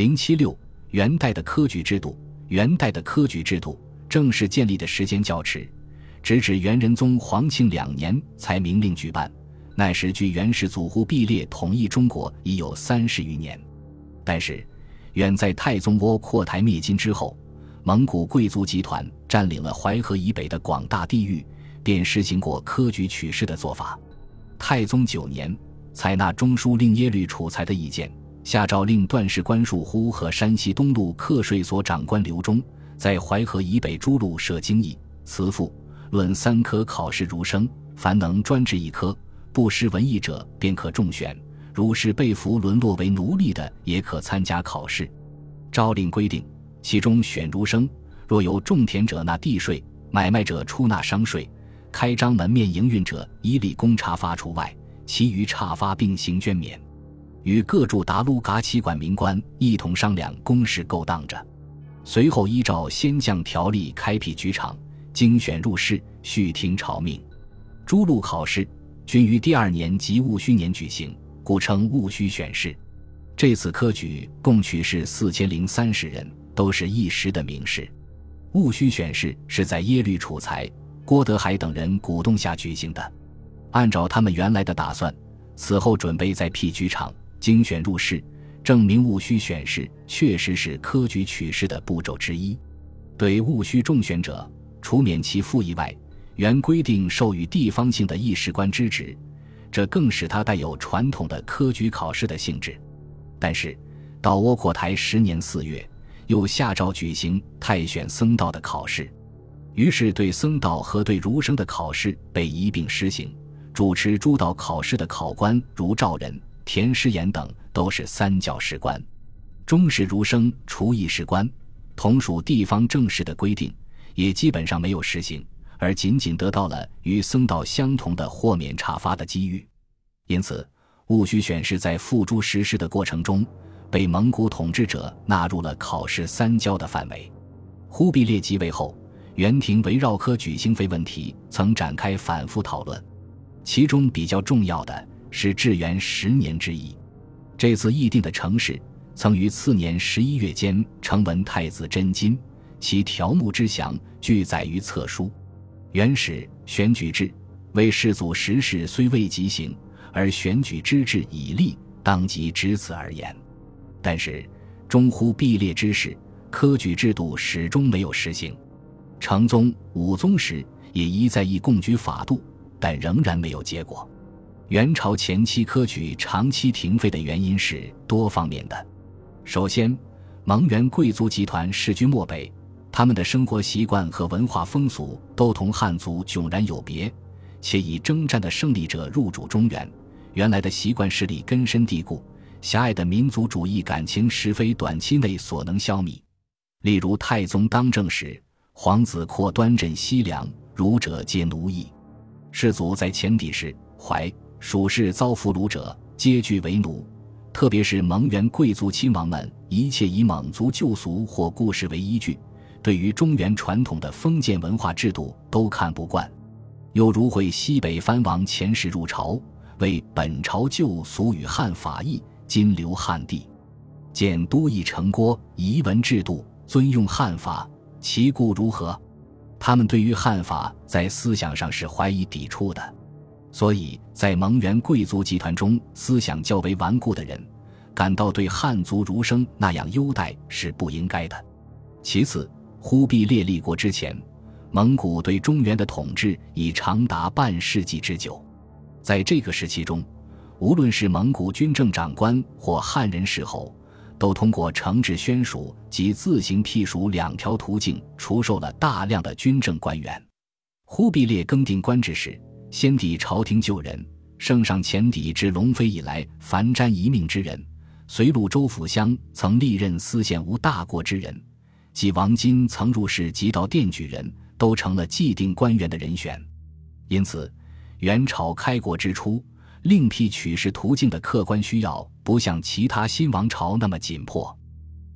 零七六元代的科举制度，元代的科举制度正式建立的时间较迟，直至元仁宗皇庆两年才明令举办。那时距元世祖忽必烈统一中国已有三十余年，但是，远在太宗窝阔台灭金之后，蒙古贵族集团占领了淮河以北的广大地域，便实行过科举取士的做法。太宗九年，采纳中书令耶律楚材的意见，下诏令段氏官戍呼和山西东路课税所长官刘忠，在淮河以北诸路设经义、慈赋、论三科考试儒生，凡能专治一科。不失文艺者便可中选，如是被俘沦落为奴隶的，也可参加考试。诏令规定，其中选儒生，若有种田者纳地税，买卖者出纳商税，开张门面营运者一律公差发除外，其余差发并行捐免。与各驻达鲁噶旗管民官一同商量公事勾当着。随后依照先将条例开辟局场，精选入仕，续听朝命。诸路考试。均于第二年即戊戌年举行，故称戊戌选试。这次科举共取士四千零三十人，都是一时的名士。戊戌选试是在耶律楚材、郭德海等人鼓动下举行的。按照他们原来的打算，此后准备在辟局场、精选入仕，证明戊戌选试确实是科举取士的步骤之一。对戊戌中选者，除免其赋役外，原规定授予地方性的议事官之职，这更使他带有传统的科举考试的性质。但是，到窝阔台十年四月，又下诏举行太选僧道的考试，于是对僧道和对儒生的考试被一并施行。主持诸道考试的考官如赵人、田师言等，都是三教士官。中士儒生除役士官，同属地方政事的规定，也基本上没有实行。而仅仅得到了与僧道相同的豁免查发的机遇，因此戊戌选试在付诸实施的过程中，被蒙古统治者纳入了考试三教的范围。忽必烈即位后，元廷围绕科举经费问题曾展开反复讨论，其中比较重要的是至元十年之议。这次议定的城市曾于次年十一月间呈文太子真金，其条目之详俱载于册书。元始选举制为世祖时事虽未即行，而选举之制已立，当即只此而言。但是中忽必烈之事，科举制度始终没有实行。成宗、武宗时也一再议贡举法度，但仍然没有结果。元朝前期科举长期停废的原因是多方面的。首先，蒙元贵族集团世居漠北。他们的生活习惯和文化风俗都同汉族迥然有别，且以征战的胜利者入主中原，原来的习惯势力根深蒂固，狭隘的民族主义感情实非短期内所能消弭。例如太宗当政时，皇子阔端镇西凉，儒者皆奴役；世祖在前帝时，怀蜀士遭俘虏者皆据为奴，特别是蒙元贵族亲王们，一切以蒙族旧俗或故事为依据。对于中原传统的封建文化制度都看不惯，又如会西北藩王前世入朝，为本朝旧俗与汉法异，今留汉地，见都邑城郭遗文制度，尊用汉法，其故如何？他们对于汉法在思想上是怀疑抵触的，所以在蒙元贵族集团中，思想较为顽固的人，感到对汉族儒生那样优待是不应该的。其次。忽必烈立国之前，蒙古对中原的统治已长达半世纪之久。在这个时期中，无论是蒙古军政长官或汉人世侯，都通过惩治宣属及自行辟属两条途径，除授了大量的军政官员。忽必烈更定官制时，先帝朝廷旧人，圣上前帝至龙飞以来凡沾一命之人，随鲁州府乡曾历任司县无大过之人。即王金曾入仕及到殿举人，都成了既定官员的人选。因此，元朝开国之初，另辟取士途径的客观需要，不像其他新王朝那么紧迫。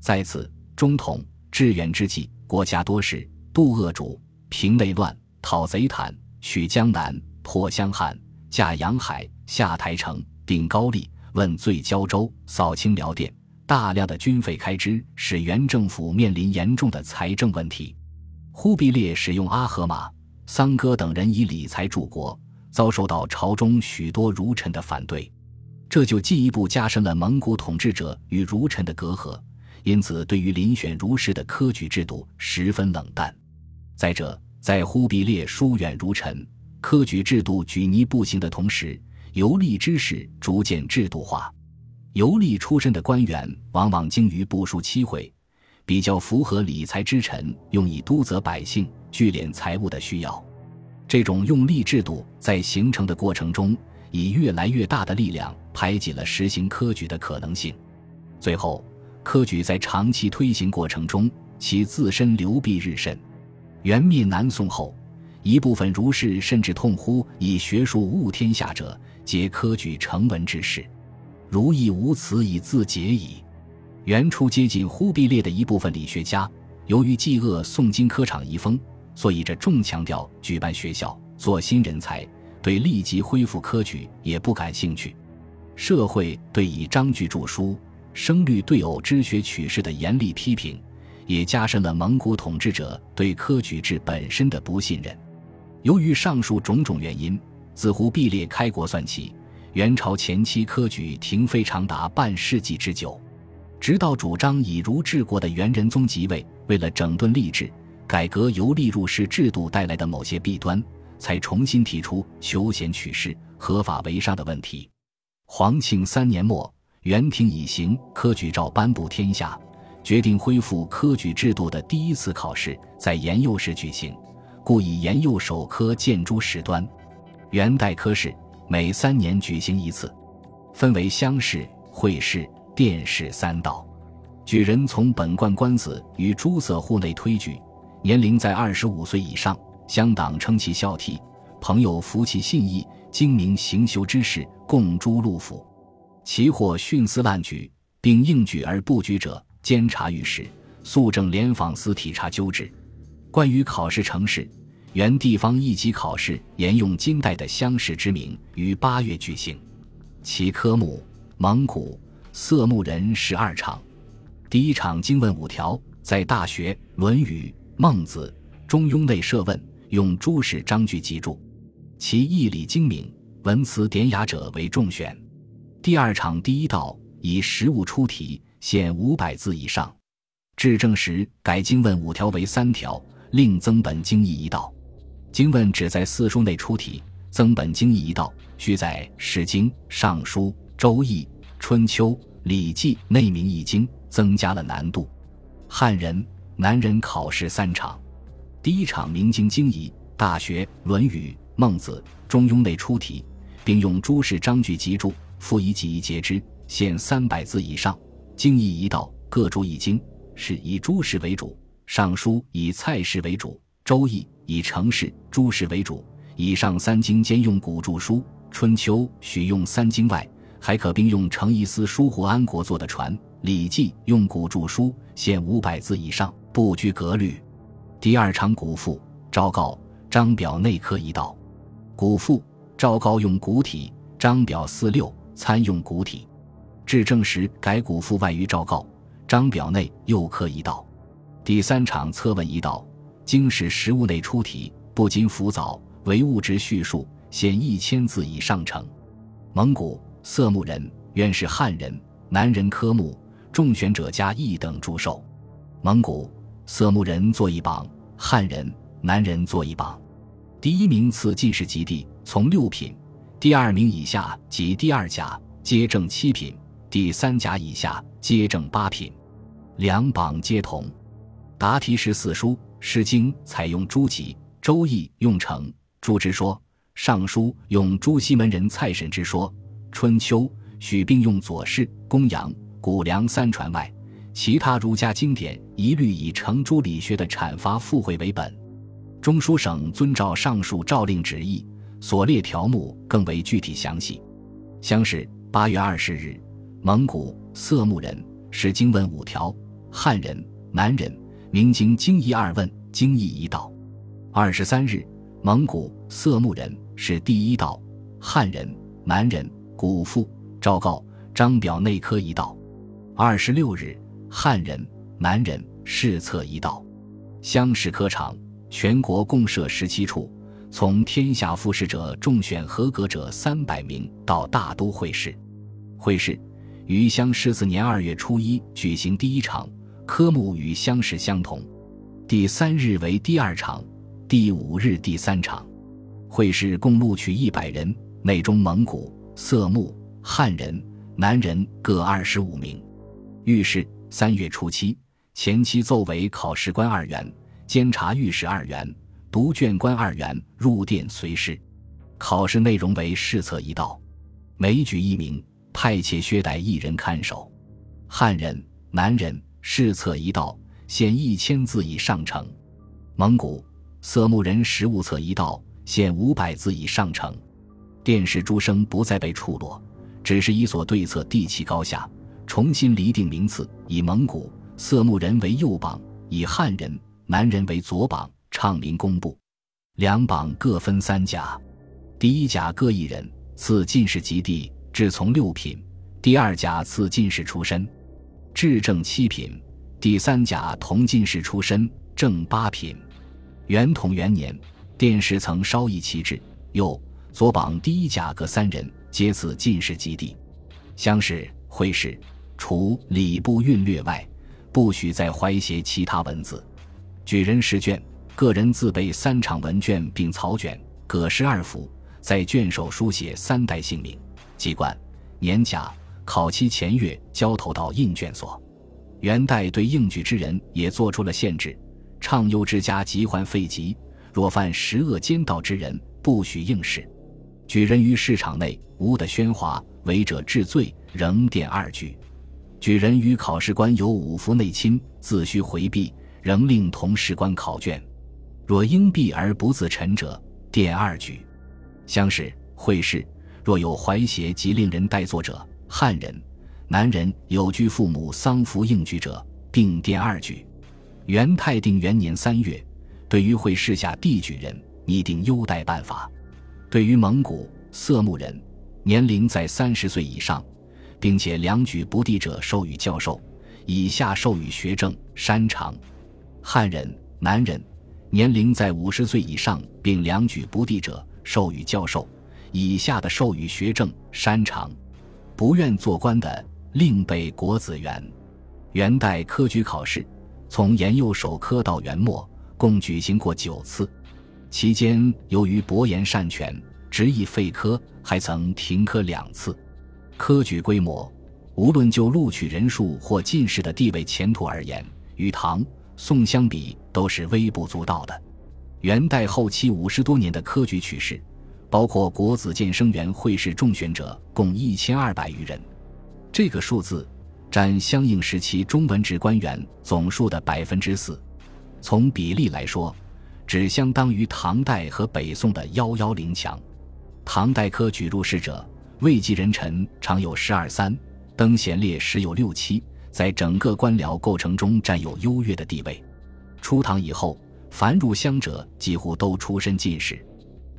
在此，中统至元之际，国家多事，度恶主，平内乱，讨贼袒，取江南，破襄汉，架洋海，下台城，定高丽，问罪胶州，扫清辽店，大量的军费开支使元政府面临严重的财政问题。忽必烈使用阿合马、桑哥等人以理财助国，遭受到朝中许多儒臣的反对，这就进一步加深了蒙古统治者与儒臣的隔阂。因此，对于遴选儒士的科举制度十分冷淡。再者，在忽必烈疏远儒臣、科举制度举泥不行的同时，游历之士逐渐制度化。游历出身的官员往往精于部署期会，比较符合理财之臣用以督责百姓、聚敛财物的需要。这种用力制度在形成的过程中，以越来越大的力量排挤了实行科举的可能性。最后，科举在长期推行过程中，其自身流弊日甚。元灭南宋后，一部分儒士甚至痛呼“以学术误天下者，皆科举成文之士，如亦无此以自解矣。”元初接近忽必烈的一部分理学家，由于嫉恶宋金科场遗风，所以这重强调举办学校、做新人才，对立即恢复科举也不感兴趣。社会对以章句著书、声律对偶之学取士的严厉批评。也加深了蒙古统治者对科举制本身的不信任。由于上述种种原因，自忽必烈开国算起，元朝前期科举停飞长达半世纪之久。直到主张以儒治国的元仁宗即位，为了整顿吏治、改革由吏入仕制度带来的某些弊端，才重新提出求贤取士、合法为上的问题。皇庆三年末，元廷以行科举诏颁布天下。决定恢复科举制度的第一次考试在延佑时举行，故以延佑首科建诸史端。元代科试每三年举行一次，分为乡试、会试、殿试三道。举人从本贯官子与诸色户内推举，年龄在二十五岁以上，乡党称其孝悌，朋友服其信义，精明行修之士，共诸禄府。其或徇私滥举，并应举而不举者。监察御史、肃正联访司体察纠治。关于考试程式，原地方一级考试沿用金代的乡试之名，于八月举行。其科目：蒙古、色目人十二场。第一场经问五条，在《大学》《论语》《孟子》《中庸》内设问，用诸史章句集注。其义理精明、文辞典雅者为重选。第二场第一道以实物出题。限五百字以上，至正时改经问五条为三条，另增本经义一道。经问只在四书内出题，增本经义一道，需在《诗经》《尚书》《周易》《春秋》《礼记》内明一经，增加了难度。汉人、南人考试三场，第一场明经经义，《大学》《论语》《孟子》《中庸》内出题，并用诸史章句集注，附以几义节之，限三百字以上。经义一道，各注一经，是以诸事为主；尚书以蔡氏为主；周易以程氏、朱氏为主。以上三经兼用古著书。春秋许用三经外，还可并用成一司书胡安国作的传。礼记用古著书，限五百字以上，不拘格律。第二场古赋，昭告、章表内科一道。古赋，昭告用古体，章表四六参用古体。至正时改古赋外于诏告，章表内又刻一道。第三场测问一道，经史实物内出题，不仅浮藻，唯物质叙述，限一千字以上成。蒙古色目人原是汉人，南人科目，中选者加一等祝寿。蒙古色目人作一榜，汉人、南人作一榜。第一名次进士及第，从六品；第二名以下及第二甲皆正七品。第三甲以下皆正八品，两榜皆同。答题时四书《诗经》采用朱祁，《周易》用程朱之说，《尚书》用朱熹门人蔡沈之说，《春秋》许并用左氏、公羊、谷梁三传外，其他儒家经典一律以程朱理学的阐发附会为本。中书省遵照上述诏令旨意，所列条目更为具体详细。乡试八月二十日。蒙古色目人是经问五条，汉人、南人明经经义二问，经义一道。二十三日，蒙古色目人是第一道，汉人、南人古妇昭告张表内科一道。二十六日，汉人、南人试测一道。乡试科场，全国共设十七处，从天下复试者中选合格者三百名到大都会试。会试于乡试四年二月初一举行第一场，科目与乡试相同。第三日为第二场，第五日第三场。会试共录取一百人，内中蒙古、色目、汉人、南人各二十五名。御史三月初七前期奏为考试官二员，监察御史二员，读卷官二员入殿随侍。考试内容为试策一道，每举一名，派遣薛带一人看守。汉人、南人试策一道，限一千字以上成；蒙古、色目人实物测一道，限五百字以上成。殿试诸生不再被处落，只是以所对策地气高下。重新厘定名次，以蒙古色目人为右榜，以汉人、南人为左榜，唱名公布。两榜各分三甲，第一甲各一人，赐进士及第，至从六品；第二甲赐进士出身，至正七品；第三甲同进士出身，正八品。元统元年，殿试曾稍异其制，右左榜第一甲各三人，皆赐进士及第。乡试、会试。除礼部韵略外，不许再怀写其他文字。举人试卷，个人自备三场文卷，并草卷各十二幅，在卷首书写三代姓名、籍贯、年甲，考期前月交投到印卷所。元代对应举之人也做出了限制：畅优之家即还废籍，若犯十恶奸盗之人，不许应试。举人于市场内无的喧哗，违者治罪，仍殿二举。举人与考试官有五服内亲，自须回避，仍令同试官考卷。若应避而不自陈者，殿二举。乡试、会试，若有怀邪及令人代作者，汉人、南人有居父母丧服应举者，并殿二举。元泰定元年三月，对于会试下地举人，拟定优待办法。对于蒙古、色目人，年龄在三十岁以上。并且两举不第者授予教授，以下授予学政、山长。汉人、南人，年龄在五十岁以上并两举不第者授予教授，以下的授予学政、山长。不愿做官的，另备国子园。元代科举考试，从延佑首科到元末，共举行过九次，期间由于伯言擅权，执意废科，还曾停科两次。科举规模，无论就录取人数或进士的地位、前途而言，与唐、宋相比都是微不足道的。元代后期五十多年的科举取士，包括国子监生员会试中选者，共一千二百余人，这个数字占相应时期中文职官员总数的百分之四。从比例来说，只相当于唐代和北宋的幺幺零强。唐代科举入仕者。位极人臣常有十二三，登贤列时有六七，在整个官僚构成中占有优越的地位。初唐以后，凡入乡者几乎都出身进士。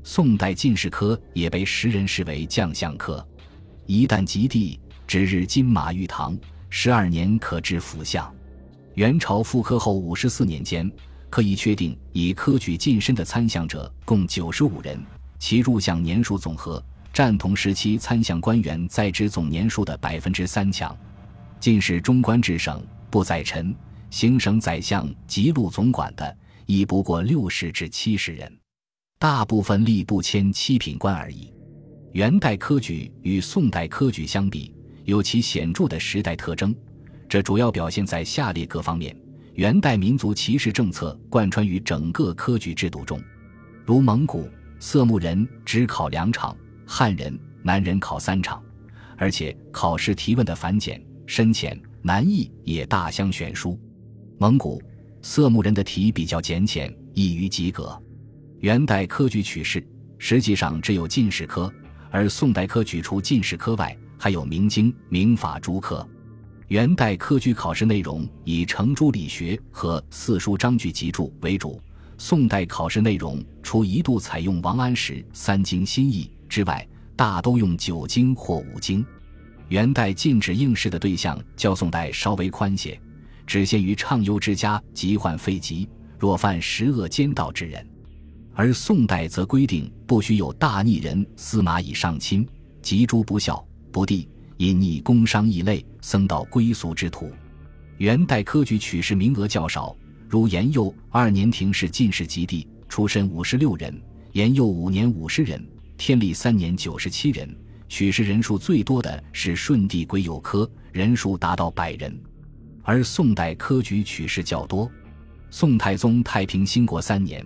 宋代进士科也被时人视为将相科。一旦及第，指日金马玉堂，十二年可知府相。元朝复科后五十四年间，可以确定以科举晋升的参相者共九十五人，其入相年数总和。占同时期参相官员在职总年数的百分之三强，进士中官至省不宰臣、行省宰相及路总管的，亦不过六十至七十人，大部分吏不迁七品官而已。元代科举与宋代科举相比，有其显著的时代特征，这主要表现在下列各方面：元代民族歧视政策贯穿于整个科举制度中，如蒙古、色目人只考两场。汉人、南人考三场，而且考试提问的繁简、深浅、难易也大相悬殊。蒙古、色目人的题比较简浅，易于及格。元代科举取士实际上只有进士科，而宋代科举除进士科外，还有明经、明法诸科。元代科举考试内容以程朱理学和四书章句集注为主，宋代考试内容除一度采用王安石《三经新义》。之外，大都用九经或五经。元代禁止应试的对象较宋代稍微宽些，只限于畅优之家疾患废疾，若犯十恶奸盗之人；而宋代则规定不许有大逆人司马以上亲，及诸不孝、不弟、隐匿工商异类、僧道归俗之徒。元代科举取士名额较少，如延佑二年廷试进士及第，出身五十六人；延佑五年五十人；天历三年九十七人。取士人数最多的是顺帝癸酉科，人数达到百人，而宋代科举取士较多。宋太宗太平兴国三年，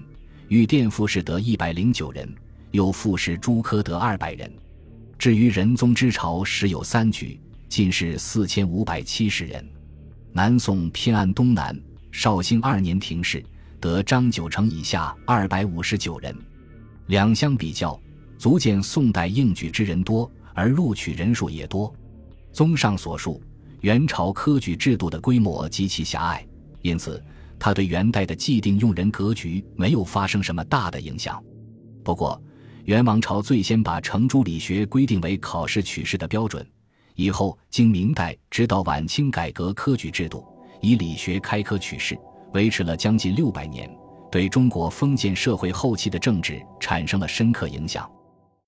御殿副士得一百零九人，又副士朱科得二百人。至于仁宗之朝，时有三举，进士四千五百七十人。南宋偏安东南，绍兴二年廷试得张九成以下二百五十九人。两相比较。足见宋代应举之人多，而录取人数也多。综上所述，元朝科举制度的规模极其狭隘，因此它对元代的既定用人格局没有发生什么大的影响。不过，元王朝最先把程朱理学规定为考试取士的标准，以后经明代直到晚清改革科举制度，以理学开科取士，维持了将近六百年，对中国封建社会后期的政治产生了深刻影响。